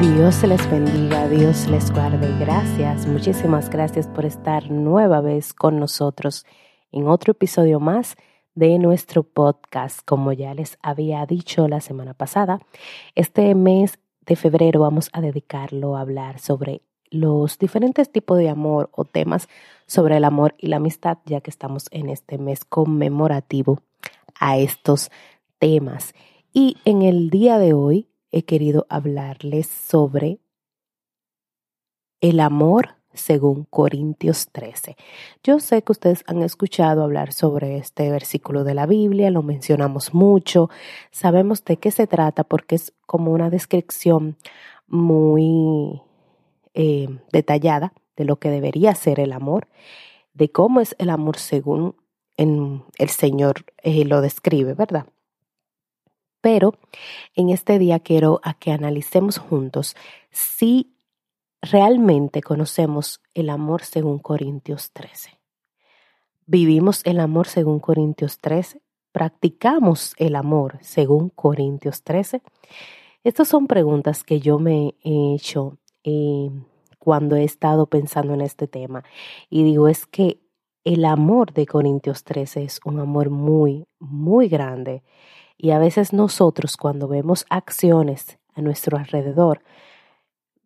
Dios les bendiga, Dios les guarde. Gracias, muchísimas gracias por estar nueva vez con nosotros en otro episodio más de nuestro podcast. Como ya les había dicho la semana pasada, este mes de febrero vamos a dedicarlo a hablar sobre los diferentes tipos de amor o temas sobre el amor y la amistad, ya que estamos en este mes conmemorativo a estos temas. Y en el día de hoy he querido hablarles sobre el amor según Corintios 13. Yo sé que ustedes han escuchado hablar sobre este versículo de la Biblia, lo mencionamos mucho, sabemos de qué se trata porque es como una descripción muy eh, detallada de lo que debería ser el amor, de cómo es el amor según el Señor eh, lo describe, ¿verdad? Pero en este día quiero a que analicemos juntos si realmente conocemos el amor según Corintios 13. ¿Vivimos el amor según Corintios 13? ¿Practicamos el amor según Corintios 13? Estas son preguntas que yo me he hecho eh, cuando he estado pensando en este tema. Y digo, es que el amor de Corintios 13 es un amor muy, muy grande y a veces nosotros cuando vemos acciones a nuestro alrededor,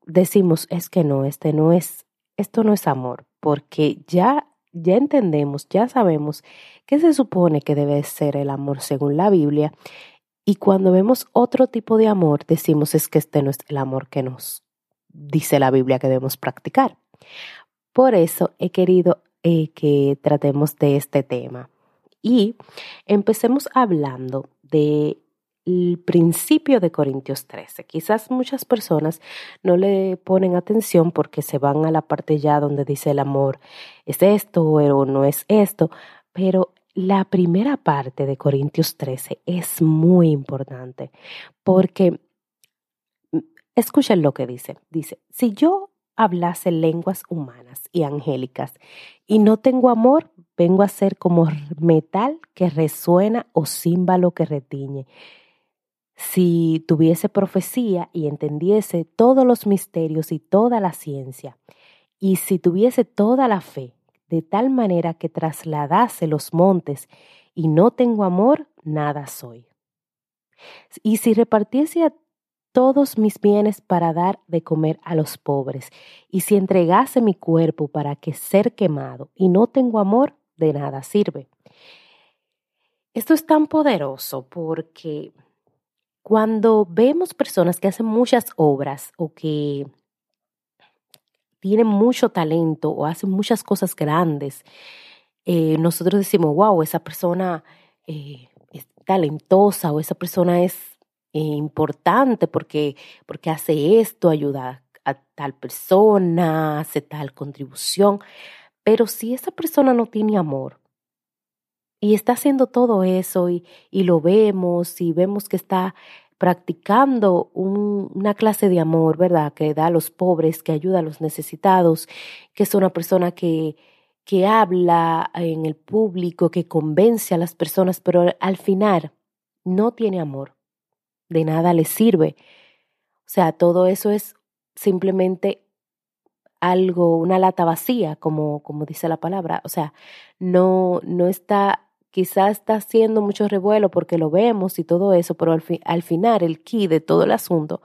decimos, es que no, este no es, esto no es amor, porque ya ya entendemos, ya sabemos qué se supone que debe ser el amor según la Biblia, y cuando vemos otro tipo de amor, decimos es que este no es el amor que nos dice la Biblia que debemos practicar. Por eso he querido eh, que tratemos de este tema. Y empecemos hablando del principio de Corintios 13. Quizás muchas personas no le ponen atención porque se van a la parte ya donde dice el amor es esto o no es esto, pero la primera parte de Corintios 13 es muy importante porque mm, escuchen lo que dice. Dice, si yo hablase lenguas humanas y angélicas y no tengo amor, vengo a ser como metal que resuena o címbalo que retiñe. Si tuviese profecía y entendiese todos los misterios y toda la ciencia, y si tuviese toda la fe, de tal manera que trasladase los montes y no tengo amor, nada soy. Y si repartiese todos mis bienes para dar de comer a los pobres, y si entregase mi cuerpo para que ser quemado y no tengo amor, de nada sirve. Esto es tan poderoso porque cuando vemos personas que hacen muchas obras o que tienen mucho talento o hacen muchas cosas grandes, eh, nosotros decimos, wow, esa persona eh, es talentosa o esa persona es eh, importante porque, porque hace esto, ayuda a tal persona, hace tal contribución. Pero si esa persona no tiene amor y está haciendo todo eso y, y lo vemos y vemos que está practicando una clase de amor, ¿verdad? Que da a los pobres, que ayuda a los necesitados, que es una persona que, que habla en el público, que convence a las personas, pero al final no tiene amor de nada le sirve. O sea, todo eso es simplemente algo, una lata vacía, como, como dice la palabra. O sea, no, no está, quizás está haciendo mucho revuelo porque lo vemos y todo eso, pero al, al final el key de todo el asunto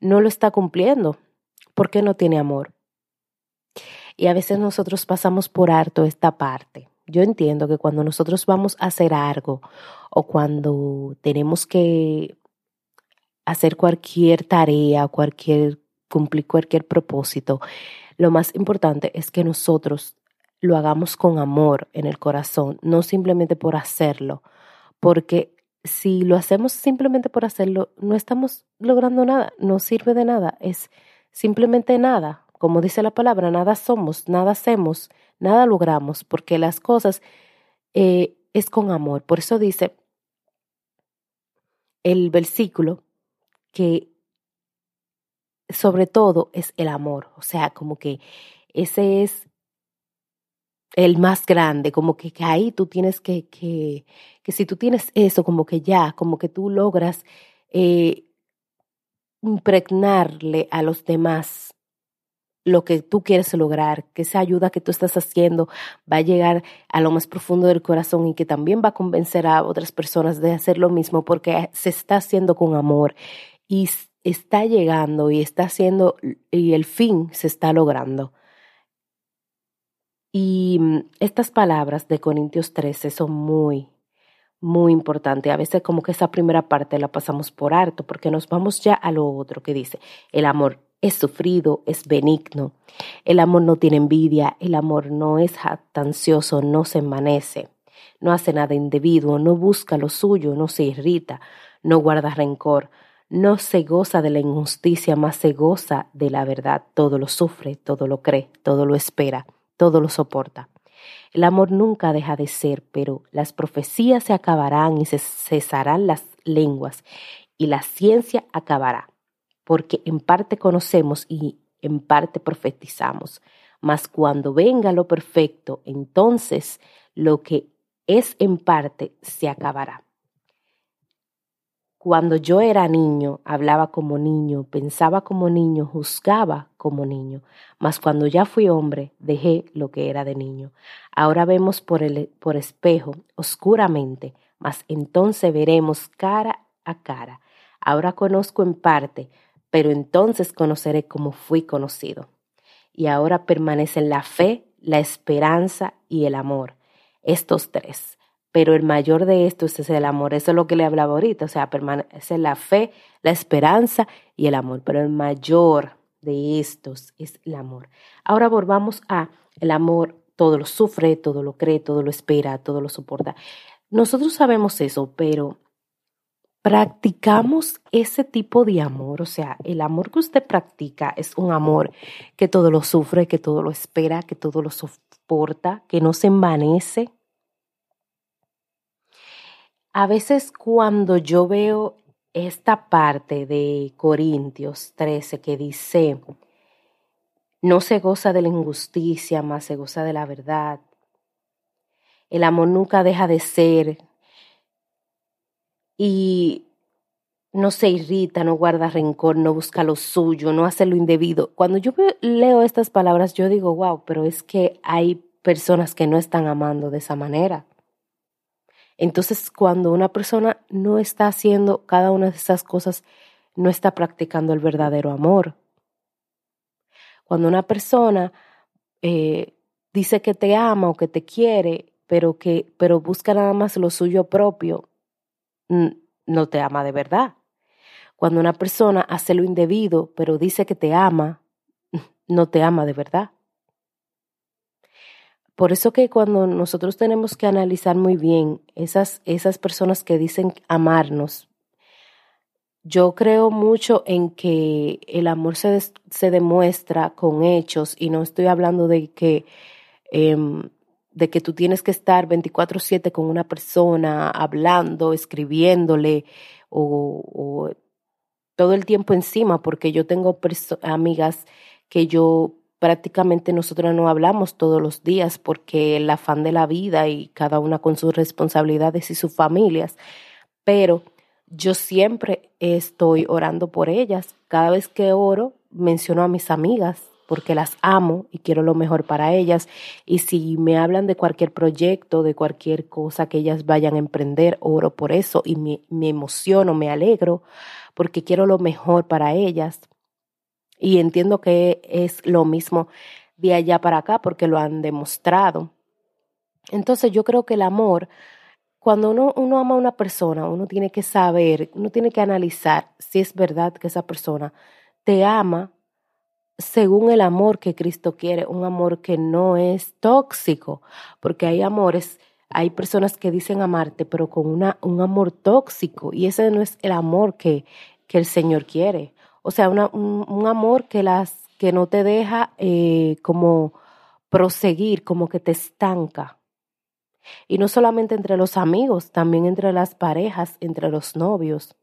no lo está cumpliendo porque no tiene amor. Y a veces nosotros pasamos por harto esta parte. Yo entiendo que cuando nosotros vamos a hacer algo o cuando tenemos que hacer cualquier tarea, cualquier, cumplir cualquier propósito, lo más importante es que nosotros lo hagamos con amor en el corazón, no simplemente por hacerlo, porque si lo hacemos simplemente por hacerlo, no estamos logrando nada, no sirve de nada, es simplemente nada. Como dice la palabra, nada somos, nada hacemos, nada logramos, porque las cosas eh, es con amor. Por eso dice el versículo que sobre todo es el amor, o sea, como que ese es el más grande, como que, ahí tú tienes que, que, que si tú tienes eso, como que ya, como que tú logras eh, impregnarle a los demás lo que tú quieres lograr, que esa ayuda que tú estás haciendo va a llegar a lo más profundo del corazón y que también va a convencer a otras personas de hacer lo mismo porque se está haciendo con amor y está llegando y está haciendo y el fin se está logrando. Y mm, estas palabras de Corintios 13 son muy, muy importantes. A veces como que esa primera parte la pasamos por harto porque nos vamos ya a lo otro que dice, el amor es sufrido, es benigno. El amor no tiene envidia, el amor no es jactancioso, no se envanece, no hace nada indebido, no busca lo suyo, no se irrita, no guarda rencor, no se goza de la injusticia, más se goza de la verdad. Todo lo sufre, todo lo cree, todo lo espera, todo lo soporta. El amor nunca deja de ser, pero las profecías se acabarán y se cesarán las lenguas, y la ciencia acabará porque en parte conocemos y en parte profetizamos. Mas cuando venga lo perfecto, entonces lo que es en parte se acabará. Cuando yo era niño, hablaba como niño, pensaba como niño, juzgaba como niño, mas cuando ya fui hombre, dejé lo que era de niño. Ahora vemos por, el, por espejo, oscuramente, mas entonces veremos cara a cara. Ahora conozco en parte, pero entonces conoceré como fui conocido. Y ahora permanecen la fe, la esperanza y el amor, estos tres. Pero el mayor de estos es el amor, eso es lo que le hablaba ahorita, o sea, permanece la fe, la esperanza y el amor, pero el mayor de estos es el amor. Ahora volvamos a el amor, todo lo sufre, todo lo cree, todo lo espera, todo lo soporta. Nosotros sabemos eso, pero practicamos ese tipo de amor, o sea, el amor que usted practica es un amor que todo lo sufre, que todo lo espera, que todo lo soporta, que no se envanece. A veces cuando yo veo esta parte de Corintios 13 que dice, no se goza de la injusticia, más se goza de la verdad. El amor nunca deja de ser, y no se irrita, no guarda rencor, no busca lo suyo, no hace lo indebido. Cuando yo leo estas palabras, yo digo, wow, pero es que hay personas que no están amando de esa manera. Entonces, cuando una persona no está haciendo cada una de esas cosas, no está practicando el verdadero amor. Cuando una persona eh, dice que te ama o que te quiere, pero que pero busca nada más lo suyo propio, no te ama de verdad. Cuando una persona hace lo indebido, pero dice que te ama, no te ama de verdad. Por eso que cuando nosotros tenemos que analizar muy bien esas, esas personas que dicen amarnos, yo creo mucho en que el amor se, se demuestra con hechos y no estoy hablando de que em, de que tú tienes que estar 24/7 con una persona, hablando, escribiéndole o, todo el tiempo encima, porque yo tengo amigas que yo prácticamente nosotros no hablamos todos los días porque el afán de la vida y cada una con sus responsabilidades y sus familias, pero yo siempre estoy orando por ellas. Cada vez que oro, menciono a mis amigas porque las amo y quiero lo mejor para ellas. Y si me hablan de cualquier proyecto, de cualquier cosa que ellas vayan a emprender, oro por eso y me, emociono, me alegro, porque quiero lo mejor para ellas. Y entiendo que es lo mismo de allá para acá porque lo han demostrado. Entonces yo creo que el amor, cuando uno, ama a una persona, uno tiene que saber, uno tiene que analizar si es verdad que esa persona te ama según el amor que Cristo quiere, un amor que no es tóxico, porque hay amores, hay personas que dicen amarte, pero con una, un amor tóxico, y ese no es el amor que, que el Señor quiere. O sea, una, un, amor que, las, que no te deja eh, como proseguir, como que te estanca. Y no solamente entre los amigos, también entre las parejas, entre los novios.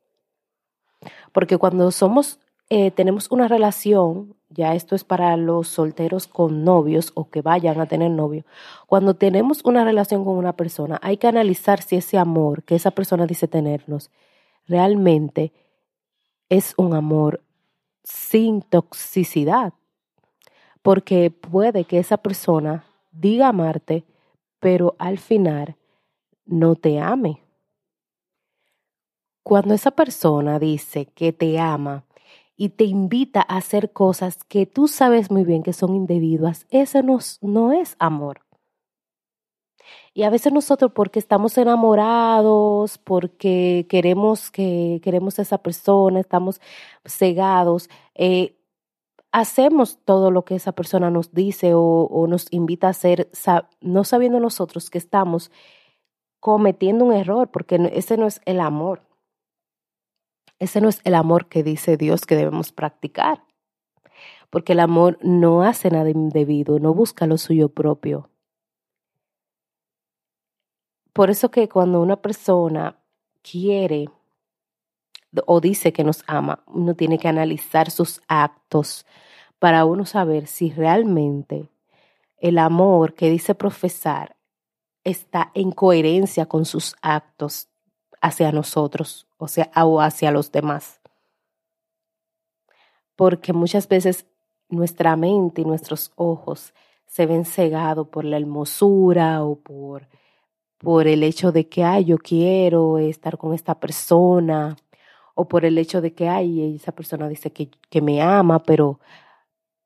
Porque cuando somos eh, tenemos una relación, ya esto es para los solteros con novios o que vayan a tener novio, cuando tenemos una relación con una persona, hay que analizar si ese amor que esa persona dice tenernos realmente es un amor sin toxicidad, porque puede que esa persona diga amarte, pero al final no te ame. Cuando esa persona dice que te ama y te invita a hacer cosas que tú sabes muy bien que son indebidas, eso no, no es amor. Y a veces nosotros porque estamos enamorados, porque queremos que queremos a esa persona, estamos cegados, eh, hacemos todo lo que esa persona nos dice o, o nos invita a hacer, no sabiendo nosotros que estamos cometiendo un error, porque ese no es el amor. Ese no es el amor que dice Dios que debemos practicar. Porque el amor no hace nada indebido, no busca lo suyo propio. Por eso que cuando una persona quiere o dice que nos ama, uno tiene que analizar sus actos para uno saber si realmente el amor que dice profesar está en coherencia con sus actos hacia nosotros, o sea, o hacia los demás. Porque muchas veces nuestra mente y nuestros ojos se ven cegados por la hermosura o por, por el hecho de que, ay, yo quiero estar con esta persona, o por el hecho de que, ay, esa persona dice que, que me ama, pero,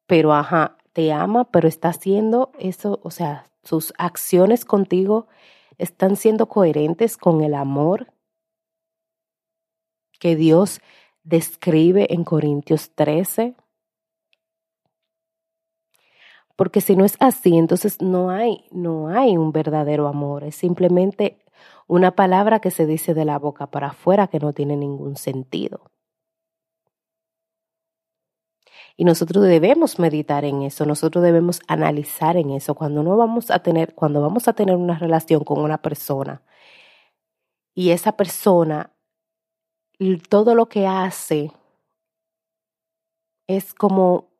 pero, ajá, te ama, pero está haciendo eso, o sea, sus acciones contigo están siendo coherentes con el amor que Dios describe en Corintios 13. Porque si no es así, entonces no hay, no hay un verdadero amor, es simplemente una palabra que se dice de la boca para afuera que no tiene ningún sentido. Y nosotros debemos meditar en eso, nosotros debemos analizar en eso. Cuando no vamos a tener, cuando vamos a tener una relación con una persona y esa persona todo lo que hace es como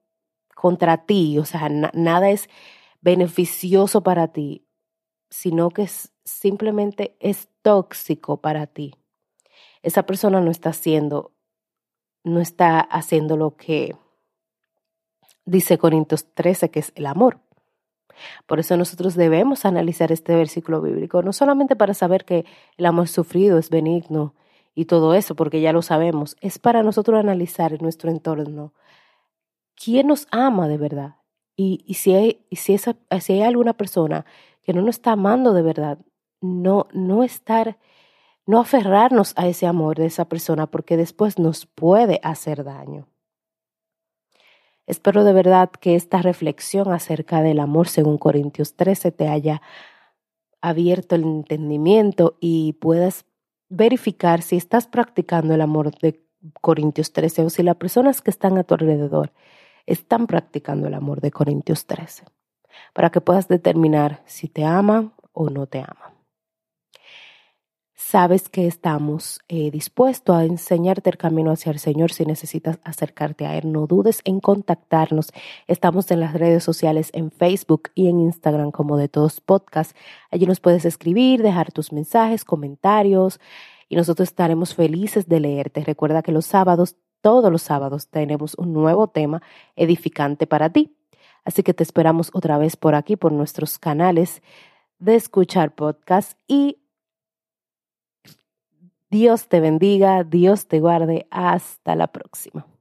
contra ti, o sea, nada es beneficioso para ti, sino que simplemente es tóxico para ti. Esa persona no está haciendo, no está haciendo lo que dice Corintios 13, que es el amor. Por eso nosotros debemos analizar este versículo bíblico, no solamente para saber que el amor sufrido es benigno y todo eso, porque ya lo sabemos, es para nosotros analizar en nuestro entorno quién nos ama de verdad. Y, si, hay, si, si hay alguna persona que no nos está amando de verdad, no, no estar, no aferrarnos a ese amor de esa persona, porque después nos puede hacer daño. Espero de verdad que esta reflexión acerca del amor según Corintios 13 te haya abierto el entendimiento y puedas verificar si estás practicando el amor de Corintios 13 o si las personas que están a tu alrededor están practicando el amor de Corintios 13, para que puedas determinar si te aman o no te aman sabes que estamos eh, dispuestos a enseñarte el camino hacia el Señor si necesitas acercarte a Él. No dudes en contactarnos. Estamos en las redes sociales, en Facebook y en Instagram como de todos podcasts. Allí nos puedes escribir, dejar tus mensajes, comentarios y nosotros estaremos felices de leerte. Recuerda que los sábados, todos los sábados, tenemos un nuevo tema edificante para ti. Así que te esperamos otra vez por aquí, por nuestros canales de escuchar podcast y Dios te bendiga, Dios te guarde. Hasta la próxima.